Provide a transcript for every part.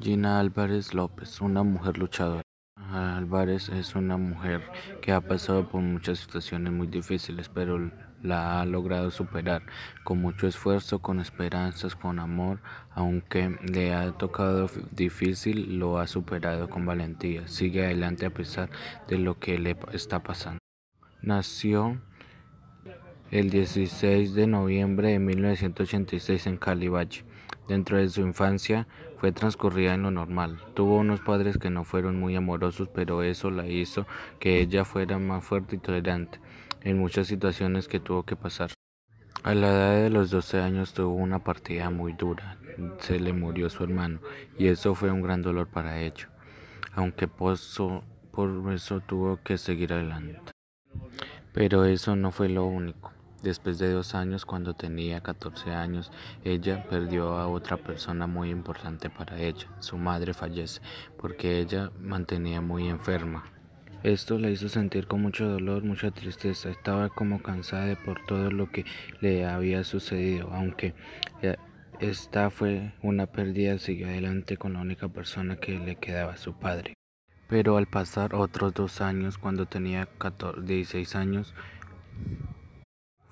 Gina Álvarez López, una mujer luchadora. Álvarez es una mujer que ha pasado por muchas situaciones muy difíciles, pero la ha logrado superar con mucho esfuerzo, con esperanzas, con amor, aunque le ha tocado difícil, lo ha superado con valentía. Sigue adelante a pesar de lo que le está pasando. Nació el 16 de noviembre de 1986 en Cali Valle. Dentro de su infancia fue transcurrida en lo normal. Tuvo unos padres que no fueron muy amorosos, pero eso la hizo que ella fuera más fuerte y tolerante en muchas situaciones que tuvo que pasar. A la edad de los 12 años tuvo una partida muy dura. Se le murió su hermano y eso fue un gran dolor para ella. Aunque por eso tuvo que seguir adelante. Pero eso no fue lo único. Después de dos años, cuando tenía 14 años, ella perdió a otra persona muy importante para ella. Su madre fallece porque ella mantenía muy enferma. Esto la hizo sentir con mucho dolor, mucha tristeza. Estaba como cansada por todo lo que le había sucedido, aunque eh, esta fue una pérdida, siguió adelante con la única persona que le quedaba, su padre. Pero al pasar otros dos años, cuando tenía 16 años,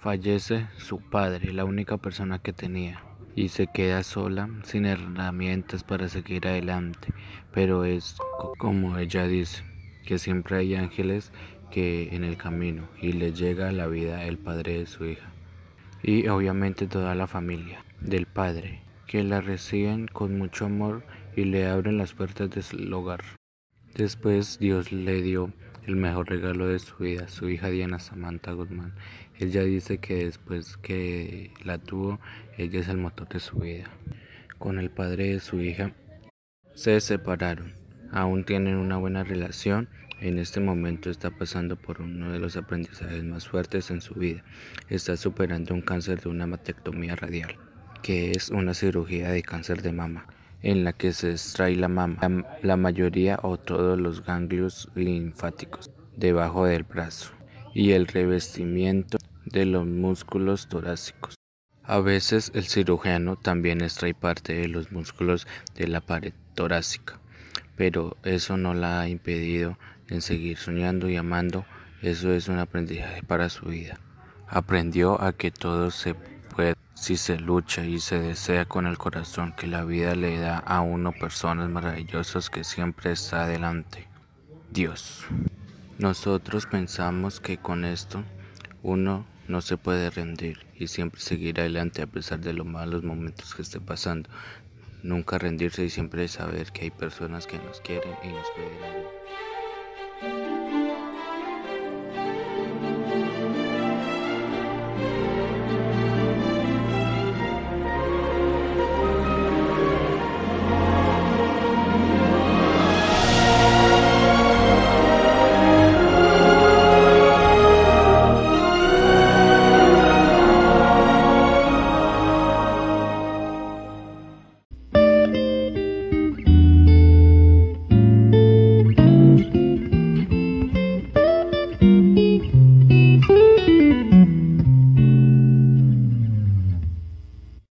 Fallece su padre, la única persona que tenía, y se queda sola, sin herramientas para seguir adelante. Pero es como ella dice, que siempre hay ángeles que en el camino y le llega la vida el padre de su hija. Y obviamente toda la familia del padre, que la reciben con mucho amor y le abren las puertas de su hogar. Después Dios le dio el mejor regalo de su vida, su hija Diana Samantha Guzmán. Ella dice que después que la tuvo, ella es el motor de su vida. Con el padre de su hija se separaron. Aún tienen una buena relación. En este momento está pasando por uno de los aprendizajes más fuertes en su vida. Está superando un cáncer de una matectomía radial, que es una cirugía de cáncer de mama en la que se extrae la mama, la, mayoría o todos los ganglios linfáticos debajo del brazo y el revestimiento de los músculos torácicos. A veces el cirujano también extrae parte de los músculos de la pared torácica, pero eso no la ha impedido en seguir soñando y amando. Eso es un aprendizaje para su vida. Aprendió a que todo se si se lucha y se desea con el corazón que la vida le da a uno personas maravillosas que siempre está adelante. Dios. Nosotros pensamos que con esto uno no se puede rendir y siempre seguir adelante a pesar de los malos momentos que esté pasando. Nunca rendirse y siempre saber que hay personas que nos quieren y nos ayudar.